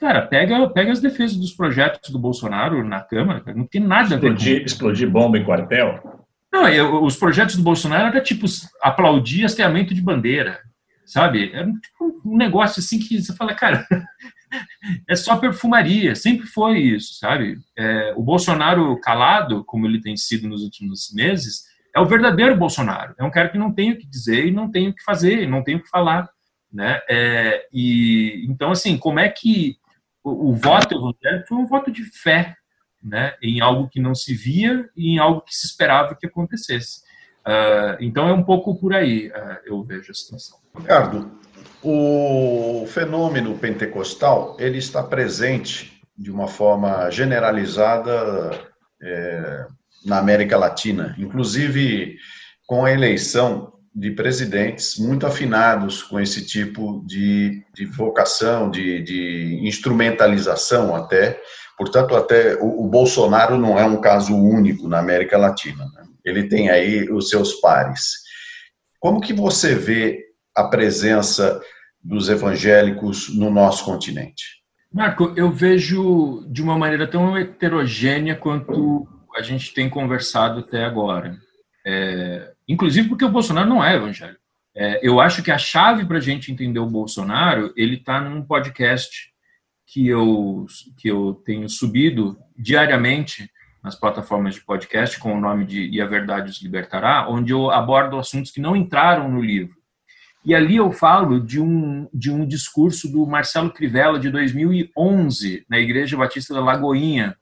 Cara, pega, pega as defesas dos projetos do Bolsonaro na Câmara, não tem nada explodir, a ver com... Explodir bomba em quartel? Não, eu, os projetos do Bolsonaro era tipo aplaudir hasteamento de bandeira, sabe? Era tipo um negócio assim que você fala, cara, é só perfumaria, sempre foi isso, sabe? É, o Bolsonaro calado, como ele tem sido nos últimos meses, é o verdadeiro Bolsonaro. É um cara que não tem o que dizer e não tem o que fazer, não tem o que falar, né? É, e então assim, como é que o, o voto evangélico foi um voto de fé, né, em algo que não se via e em algo que se esperava que acontecesse. Uh, então é um pouco por aí, uh, eu vejo a situação. Ricardo, o fenômeno pentecostal ele está presente de uma forma generalizada é, na América Latina, inclusive com a eleição de presidentes muito afinados com esse tipo de, de vocação, de, de instrumentalização até Portanto, até o, o, Bolsonaro não é um caso único na América Latina. Né? Ele tem aí os seus pares. Como que você vê a presença dos evangélicos no nosso continente? Marco, eu vejo de uma maneira tão heterogênea quanto a gente tem conversado até agora. É, inclusive porque o Bolsonaro não é evangélico. É, eu acho que a chave para a gente entender o Bolsonaro, ele está num podcast que eu, que eu tenho subido diariamente nas plataformas de podcast com o nome de E a Verdade os Libertará, onde eu abordo assuntos que não entraram no livro. E ali eu falo de um, de um discurso do Marcelo Crivella, de 2011, na Igreja Batista da Lagoinha,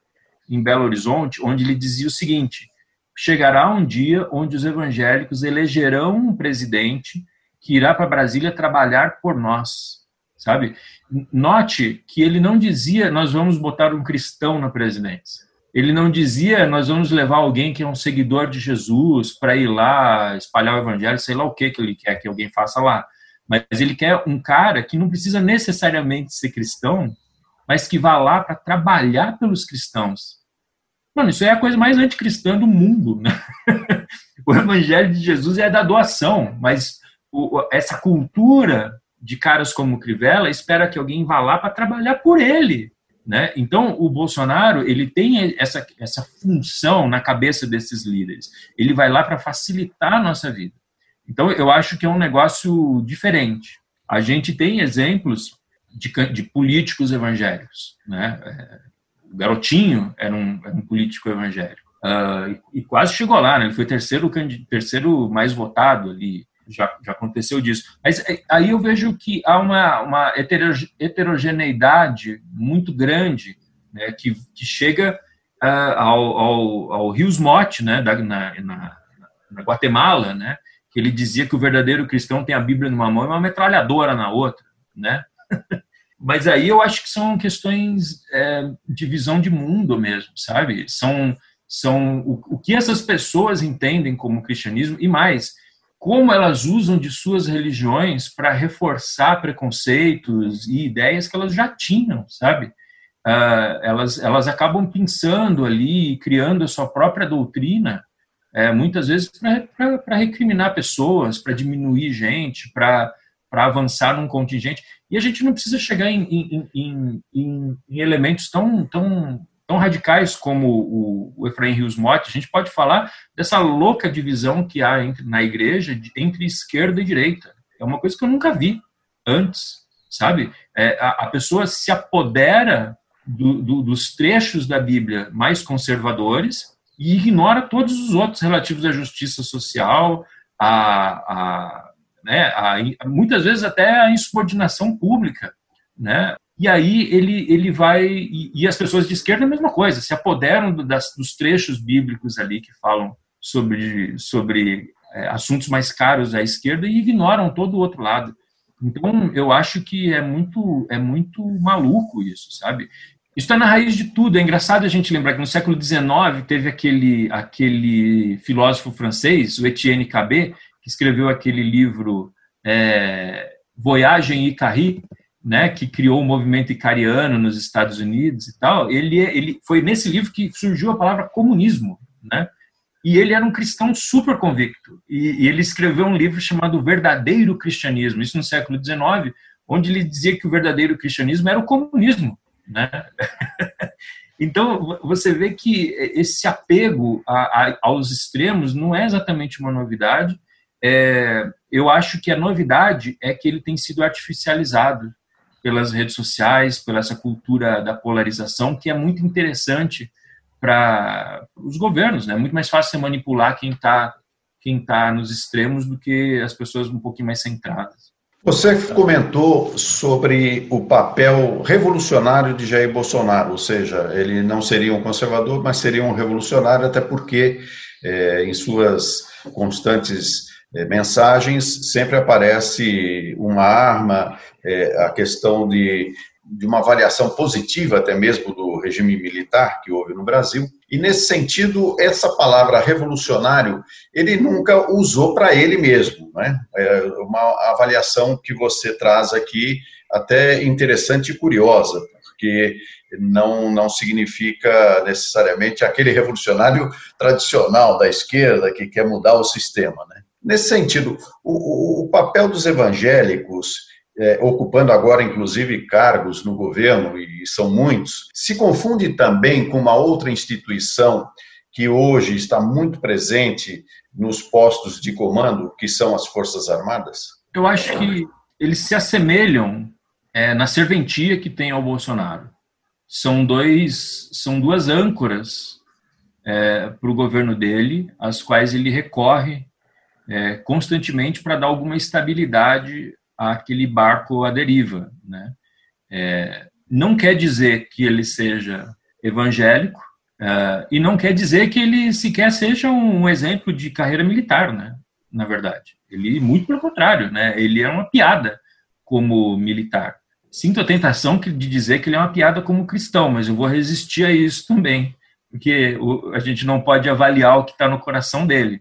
em Belo Horizonte, onde ele dizia o seguinte: chegará um dia onde os evangélicos elegerão um presidente que irá para Brasília trabalhar por nós sabe? Note que ele não dizia nós vamos botar um cristão na presidência. Ele não dizia nós vamos levar alguém que é um seguidor de Jesus para ir lá espalhar o evangelho, sei lá o que que ele quer que alguém faça lá. Mas ele quer um cara que não precisa necessariamente ser cristão, mas que vá lá para trabalhar pelos cristãos. Mano, isso é a coisa mais anticristã do mundo. Né? o evangelho de Jesus é da doação, mas essa cultura de caras como Crivella espera que alguém vá lá para trabalhar por ele. Né? Então, o Bolsonaro ele tem essa, essa função na cabeça desses líderes. Ele vai lá para facilitar a nossa vida. Então, eu acho que é um negócio diferente. A gente tem exemplos de, de políticos evangélicos. Né? Garotinho era um, era um político evangélico. Uh, e, e, quase chegou lá, né? ele foi terceiro, terceiro mais votado ali já, já aconteceu disso. Mas é, aí eu vejo que há uma, uma heterogeneidade muito grande né, que, que chega uh, ao, ao, ao Rios Mote, né, da, na, na, na, Guatemala, né, que ele dizia que o verdadeiro cristão tem a Bíblia numa mão e uma metralhadora na outra. Né? Mas aí eu acho que são questões é, de visão de mundo mesmo, sabe? São, são o, o que essas pessoas entendem como cristianismo e mais como elas usam de suas religiões para reforçar preconceitos e ideias que elas já tinham, sabe? Uh, elas, elas acabam pensando ali, criando a sua própria doutrina, é, muitas vezes para recriminar pessoas, para diminuir gente, para avançar num contingente. E a gente não precisa chegar em, em, em, em, em elementos tão, tão tão radicais como o, o Efraim Rios Motti, a gente pode falar dessa louca divisão que há entre, na igreja de, entre esquerda e direita. É uma coisa que eu nunca vi antes, sabe? É, a, a, pessoa se apodera do, do, dos trechos da Bíblia mais conservadores e ignora todos os outros relativos à justiça social, a, a, né, a, muitas vezes até a insubordinação pública, né? E aí ele, ele vai. E, e, as pessoas de esquerda a mesma coisa, se apoderam das, dos trechos bíblicos ali que falam sobre, sobre é, assuntos mais caros à esquerda e ignoram todo o outro lado. Então, eu acho que é muito, é muito maluco isso, sabe? Isso está na raiz de tudo. É engraçado a gente lembrar que no século XIX teve aquele, aquele filósofo francês, o Etienne Cabet, que escreveu aquele livro é, Voyage em Icarri, né, que criou o movimento icariano nos Estados Unidos e tal, ele, ele foi nesse livro que surgiu a palavra comunismo, né? E ele era um cristão super convicto. E, e ele escreveu um livro chamado Verdadeiro Cristianismo, isso no século XIX, onde ele dizia que o verdadeiro cristianismo era o comunismo, né? então você vê que esse apego a, a, aos extremos não é exatamente uma novidade. É, eu acho que a novidade é que ele tem sido artificializado pelas redes sociais, pela essa cultura da polarização, que é muito interessante para os governos, né? É muito mais fácil você manipular quem está quem tá nos extremos do que as pessoas um pouquinho mais centradas. Você comentou sobre o papel revolucionário de Jair Bolsonaro, ou seja, ele não seria um conservador, mas seria um revolucionário, até porque é, em suas constantes mensagens sempre aparece uma arma, é, a questão de, de uma avaliação positiva até mesmo do regime militar que houve no Brasil. E nesse sentido, essa palavra revolucionário, ele nunca usou para ele mesmo. Né? É uma avaliação que você traz aqui até interessante e curiosa, porque não, não significa necessariamente aquele revolucionário tradicional da esquerda que quer mudar o sistema. Né? Nesse sentido, o, o papel dos evangélicos, é, ocupando agora inclusive cargos no governo, e são muitos, se confunde também com uma outra instituição que hoje está muito presente nos postos de comando, que são as Forças Armadas? Eu acho que eles se assemelham é, na serventia que tem ao Bolsonaro. São, dois, são duas âncoras é, para o governo dele, às quais ele recorre é, constantemente para dar alguma estabilidade àquele barco à deriva. Né? É, não quer dizer que ele seja evangélico é, e não quer dizer que ele sequer seja um exemplo de carreira militar, né? na verdade. Ele, muito pelo contrário, né? ele é uma piada como militar. Sinto a tentação de dizer que ele é uma piada como cristão, mas eu vou resistir a isso também, porque a gente não pode avaliar o que está no coração dele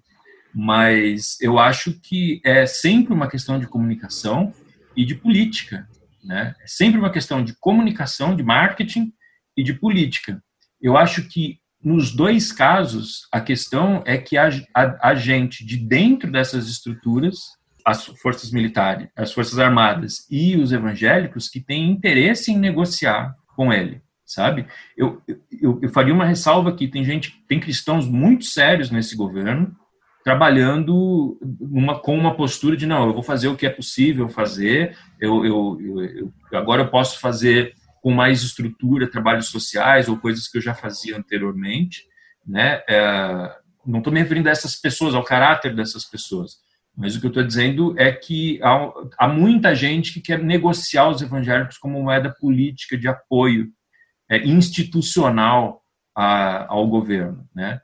mas eu acho que é sempre uma questão de comunicação e de política, né? É sempre uma questão de comunicação, de marketing e de política. Eu acho que nos dois casos a questão é que a, a, a gente de dentro dessas estruturas, as forças militares, as forças armadas e os evangélicos que têm interesse em negociar com ele, sabe? Eu, eu, eu faria uma ressalva aqui, tem gente, tem cristãos muito sérios nesse governo trabalhando uma, com uma postura de não, eu vou fazer o que é possível fazer, eu, eu, eu, eu agora eu posso fazer com mais estrutura trabalhos sociais ou coisas que eu já fazia anteriormente, né? É, não estou me referindo a essas pessoas, ao caráter dessas pessoas, Mas o que eu estou dizendo é que há, há, muita gente que quer negociar os evangélicos como moeda política de apoio é, institucional a, ao governo, né?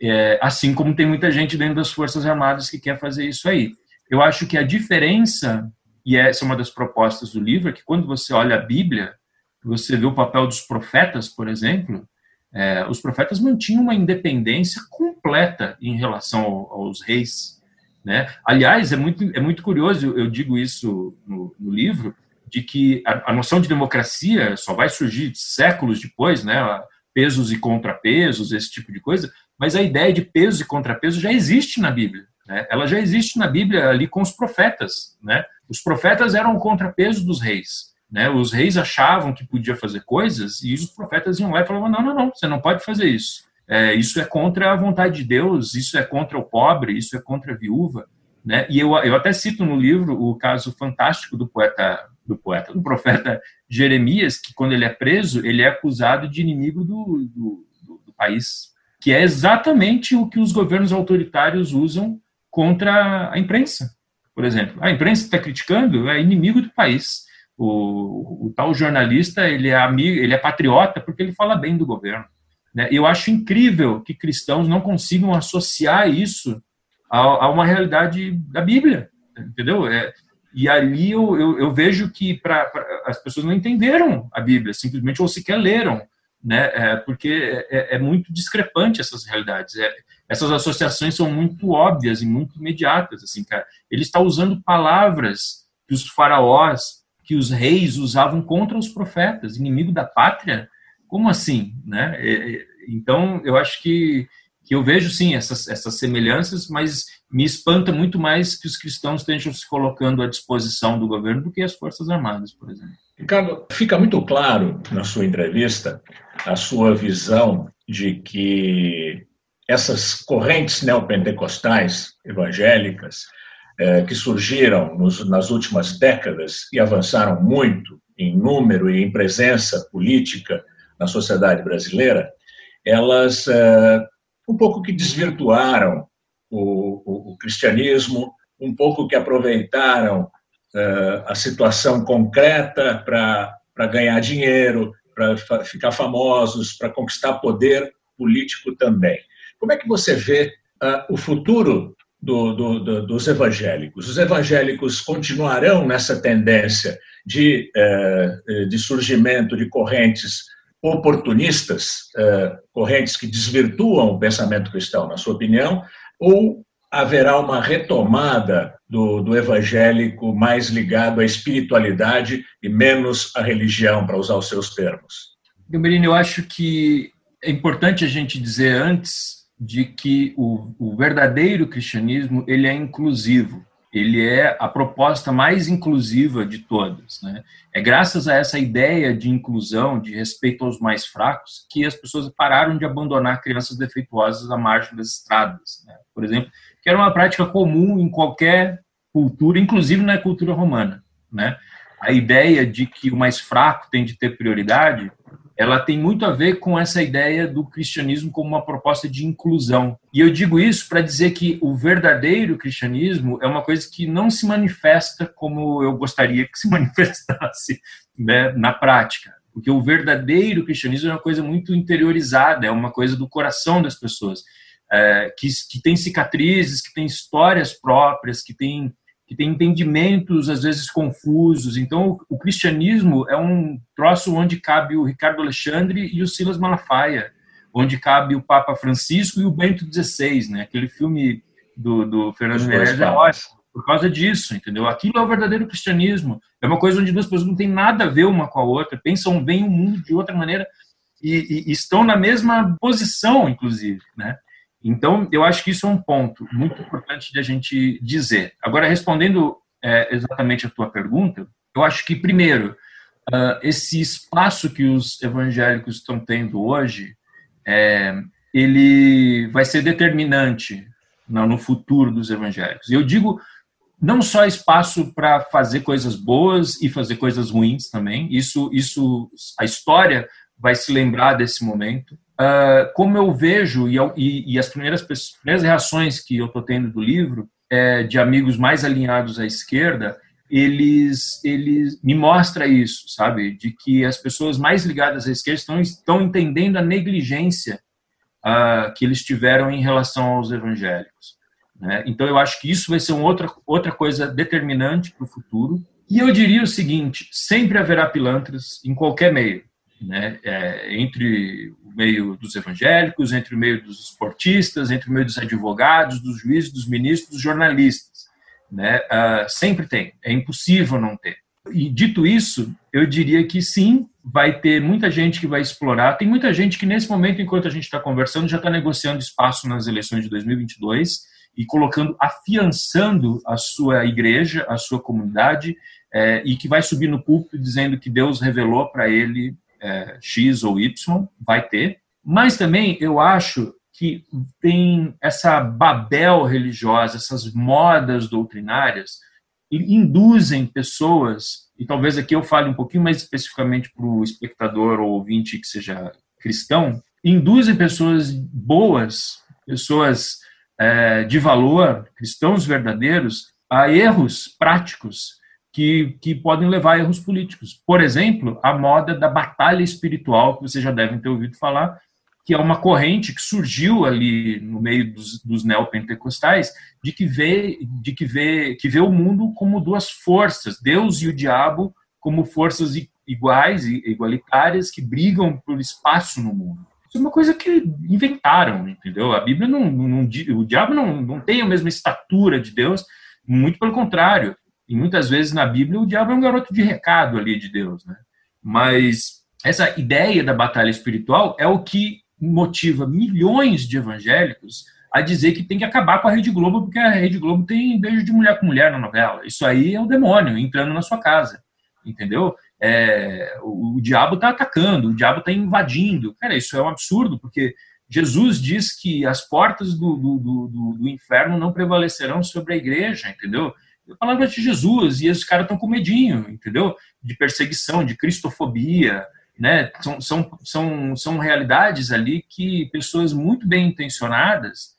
É, assim como tem muita gente dentro das Forças Armadas que quer fazer isso aí. Eu acho que a diferença, e essa é uma das propostas do livro, é que quando você olha a Bíblia, você vê o papel dos profetas, por exemplo, é, os profetas mantinham uma independência completa em relação ao, aos reis. Né? Aliás, é muito, é muito curioso, eu digo isso no, no livro, de que a, a, noção de democracia só vai surgir séculos depois, né? pesos e contrapesos, esse tipo de coisa, mas a ideia de peso e contrapeso já existe na Bíblia. Né? Ela já existe na Bíblia ali com os profetas. Né? Os profetas eram o contrapeso dos reis. Né? Os reis achavam que podia fazer coisas e os profetas iam lá e falavam: não, não, não, você não pode fazer isso. É, isso é contra a vontade de Deus, isso é contra o pobre, isso é contra a viúva. Né? E eu, eu até cito no livro o caso fantástico do poeta, do poeta, do profeta Jeremias, que quando ele é preso, ele é acusado de inimigo do, do, do, do país, que é exatamente o que os governos autoritários usam contra a imprensa, por exemplo. A imprensa está criticando, é inimigo do país. O, o, tal jornalista ele é amigo, ele é patriota porque ele fala bem do governo. Né? Eu acho incrível que cristãos não consigam associar isso a, a uma realidade da Bíblia, entendeu? É, e ali eu, eu, eu vejo que pra, pra, as pessoas não entenderam a Bíblia, simplesmente ou sequer leram né? É, porque é, é, muito discrepante essas realidades. É, essas associações são muito óbvias e muito imediatas, assim, cara. Ele está usando palavras que os faraós, que os reis usavam contra os profetas, inimigo da pátria. Como assim, né? É, é, então, eu acho que que eu vejo sim essas, essas semelhanças, mas me espanta muito mais que os cristãos estejam se colocando à disposição do governo do que as Forças Armadas, por exemplo. Ricardo, fica muito claro na sua entrevista a sua visão de que essas correntes neopentecostais evangélicas eh, que surgiram nos, nas últimas décadas e avançaram muito em número e em presença política na sociedade brasileira, elas eh, um pouco que desvirtuaram o, o, o cristianismo, um pouco que aproveitaram a situação concreta para ganhar dinheiro, para ficar famosos, para conquistar poder político também. Como é que você vê uh, o futuro do, do, do, dos evangélicos? Os evangélicos continuarão nessa tendência de, uh, de surgimento de correntes oportunistas, uh, correntes que desvirtuam o pensamento cristão, na sua opinião, ou haverá uma retomada do, do evangélico mais ligado à espiritualidade e menos à religião, para usar os seus termos? Gamberini, eu acho que é importante a gente dizer antes de que o, o verdadeiro cristianismo ele é inclusivo ele é a proposta mais inclusiva de todas. Né? É graças a essa ideia de inclusão, de respeito aos mais fracos, que as pessoas pararam de abandonar crianças defeituosas à margem das estradas. Né? Por exemplo, que era uma prática comum em qualquer cultura, inclusive na cultura romana. Né? A ideia de que o mais fraco tem de ter prioridade ela tem muito a ver com essa ideia do cristianismo como uma proposta de inclusão. E eu digo isso para dizer que o verdadeiro cristianismo é uma coisa que não se manifesta como eu gostaria que se manifestasse né, na prática. Porque o verdadeiro cristianismo é uma coisa muito interiorizada, é uma coisa do coração das pessoas, é, que, que tem cicatrizes, que tem histórias próprias, que tem que tem entendimentos às vezes confusos. Então, o, cristianismo é um troço onde cabe o Ricardo Alexandre e o Silas Malafaia, onde cabe o Papa Francisco e o Bento XVI, né? Aquele filme do, do Fernando Meirelles é ótimo por causa disso, entendeu? Aquilo é o verdadeiro cristianismo. É uma coisa onde duas pessoas não têm nada a ver uma com a outra, pensam bem o mundo de outra maneira e, e estão na mesma posição, inclusive, né? Então, eu acho que isso é um ponto muito importante de a gente dizer. Agora, respondendo é, exatamente a tua pergunta, eu acho que, primeiro, uh, esse espaço que os evangélicos estão tendo hoje, é, ele vai ser determinante no, no futuro dos evangélicos. Eu digo não só espaço para fazer coisas boas e fazer coisas ruins também. Isso, isso, a história vai se lembrar desse momento uh, como eu vejo, e, e, e as primeiras, primeiras reações que eu estou tendo do livro, é, de amigos mais alinhados à esquerda, eles, eles me mostra isso, sabe? De que as pessoas mais ligadas à esquerda estão, estão entendendo a negligência uh, que eles tiveram em relação aos evangélicos. Né? Então, eu acho que isso vai ser outra, outra coisa determinante para o futuro. E eu diria o seguinte: sempre haverá pilantras em qualquer meio. Né? É, entre meio dos evangélicos, entre o meio dos esportistas, entre o meio dos advogados, dos juízes, dos ministros, dos jornalistas. Né? Uh, sempre tem, é impossível não ter. E dito isso, eu diria que sim, vai ter muita gente que vai explorar. Tem muita gente que nesse momento, enquanto a gente está conversando, já está negociando espaço nas eleições de 2022 e colocando, afiançando a sua igreja, a sua comunidade, é, e que vai subir no púlpito dizendo que Deus revelou para ele é, X ou Y, vai ter. Mas também eu acho que tem essa babel religiosa, essas modas doutrinárias, induzem pessoas, e talvez aqui eu fale um pouquinho mais especificamente para o espectador ou ouvinte que seja cristão, induzem pessoas boas, pessoas é, de valor, cristãos verdadeiros, a erros práticos que, que podem levar a erros políticos. Por exemplo, a moda da batalha espiritual, que vocês já devem ter ouvido falar, que é uma corrente que surgiu ali no meio dos, dos neopentecostais, de que vê, de que vê, que vê o mundo como duas forças, Deus e o diabo como forças iguais e igualitárias que brigam por espaço no mundo. Isso é uma coisa que inventaram, entendeu? A Bíblia não, não o diabo não, não tem a mesma estatura de Deus, muito pelo contrário. E muitas vezes na Bíblia o diabo é um garoto de recado ali de Deus, né? Mas essa ideia da batalha espiritual é o que motiva milhões de evangélicos a dizer que tem que acabar com a Rede Globo, porque a Rede Globo tem beijo de mulher com mulher na novela. Isso aí é o demônio entrando na sua casa, entendeu? É, o, o, diabo está atacando, o diabo está invadindo. Cara, isso é um absurdo, porque Jesus diz que as portas do, do, do, do inferno não prevalecerão sobre a igreja, entendeu? A palavra de Jesus, e esses caras estão com medinho, entendeu? De perseguição, de cristofobia, né? São, são, são, são realidades ali que pessoas muito bem intencionadas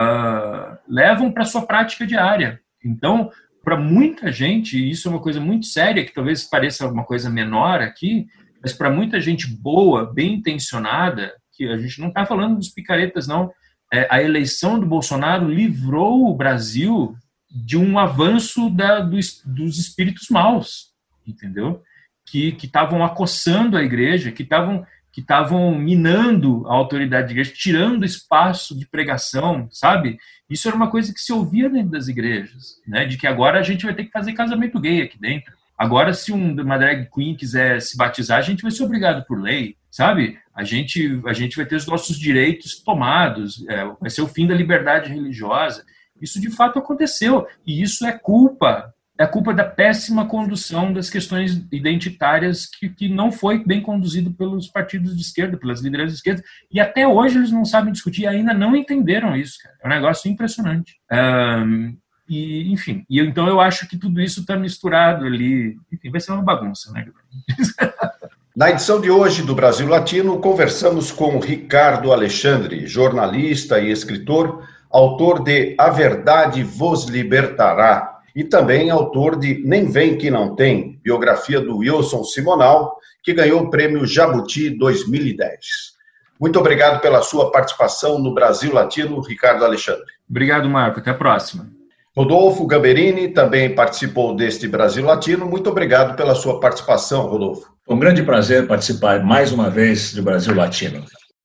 uh, levam para sua prática diária. Então, para muita gente, isso é uma coisa muito séria, que talvez pareça uma coisa menor aqui, mas para muita gente boa, bem intencionada, que a gente não está falando dos picaretas, não. É, a eleição do Bolsonaro livrou o Brasil de um avanço da, dos, dos espíritos maus, entendeu? que estavam acossando a igreja, que estavam que estavam minando a autoridade da igreja, tirando espaço de pregação, sabe? Isso era uma coisa que se ouvia dentro das igrejas, né? De que agora a gente vai ter que fazer casamento gay aqui dentro. Agora, se uma drag queen quiser se batizar, a gente vai ser obrigado por lei, sabe? A gente, a gente vai ter os nossos direitos tomados, é, vai ser o fim da liberdade religiosa. Isso de fato aconteceu, e isso é culpa é culpa da péssima condução das questões identitárias que, que não foi bem conduzido pelos partidos de esquerda, pelas lideranças de esquerda, e até hoje eles não sabem discutir, ainda não entenderam isso. Cara. É um negócio impressionante. Um, e, enfim, e então eu acho que tudo isso está misturado ali. Enfim, vai ser uma bagunça, né? Na edição de hoje do Brasil Latino, conversamos com Ricardo Alexandre, jornalista e escritor, autor de A Verdade Vos Libertará, e também autor de Nem Vem Que Não Tem, biografia do Wilson Simonal, que ganhou o prêmio Jabuti 2010. Muito obrigado pela sua participação no Brasil Latino, Ricardo Alexandre. Obrigado, Marco. Até a próxima. Rodolfo Gamberini também participou deste Brasil Latino. Muito obrigado pela sua participação, Rodolfo. Um grande prazer participar mais uma vez do Brasil Latino.